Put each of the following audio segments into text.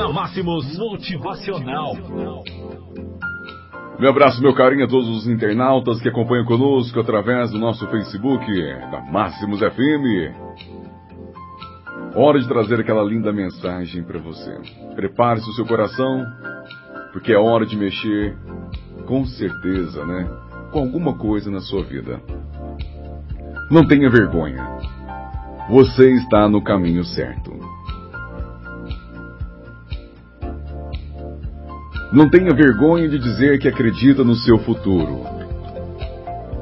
Na Máximos Motivacional. Meu abraço, meu carinho a todos os internautas que acompanham conosco através do nosso Facebook, da Máximos FM. Hora de trazer aquela linda mensagem para você. Prepare-se o seu coração, porque é hora de mexer, com certeza, né? Com alguma coisa na sua vida. Não tenha vergonha. Você está no caminho certo. Não tenha vergonha de dizer que acredita no seu futuro,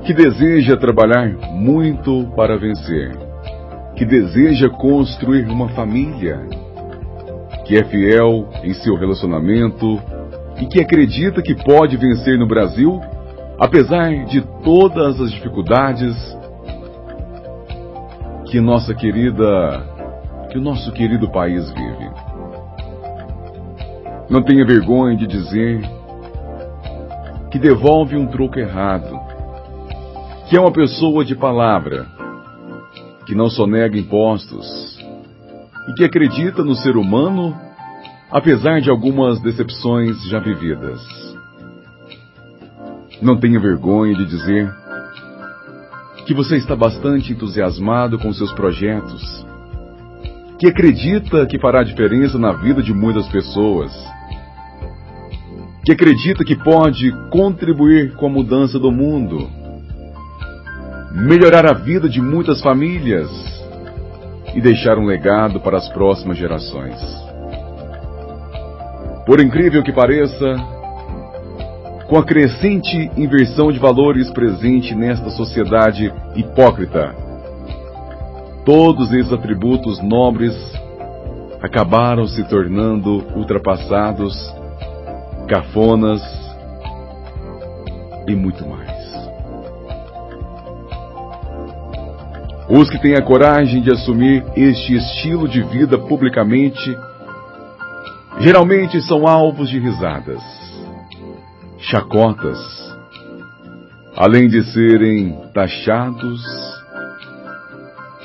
que deseja trabalhar muito para vencer, que deseja construir uma família, que é fiel em seu relacionamento e que acredita que pode vencer no Brasil, apesar de todas as dificuldades que nossa querida, que o nosso querido país vive. Não tenha vergonha de dizer que devolve um troco errado, que é uma pessoa de palavra, que não sonega impostos e que acredita no ser humano apesar de algumas decepções já vividas. Não tenha vergonha de dizer que você está bastante entusiasmado com seus projetos, que acredita que fará diferença na vida de muitas pessoas, que acredita que pode contribuir com a mudança do mundo, melhorar a vida de muitas famílias e deixar um legado para as próximas gerações. Por incrível que pareça, com a crescente inversão de valores presente nesta sociedade hipócrita, todos esses atributos nobres acabaram se tornando ultrapassados, cafonas e muito mais. Os que têm a coragem de assumir este estilo de vida publicamente geralmente são alvos de risadas, chacotas, além de serem taxados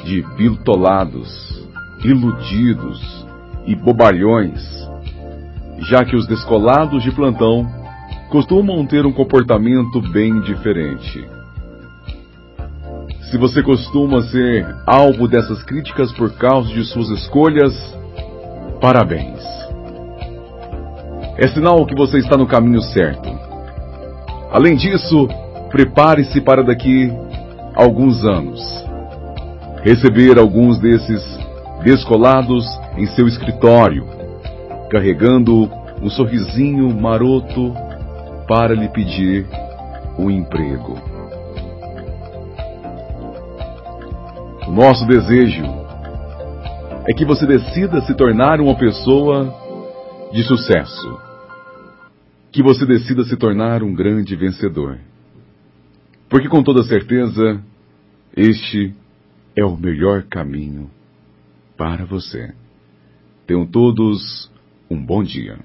de biltolados, iludidos e bobalhões, já que os descolados de plantão costumam ter um comportamento bem diferente. Se você costuma ser alvo dessas críticas por causa de suas escolhas, parabéns. É sinal que você está no caminho certo. Além disso, prepare-se para daqui alguns anos receber alguns desses descolados em seu escritório, carregando um sorrisinho maroto para lhe pedir um emprego. O nosso desejo é que você decida se tornar uma pessoa de sucesso. Que você decida se tornar um grande vencedor. Porque com toda certeza, este é o melhor caminho para você. Tenham todos um bom dia.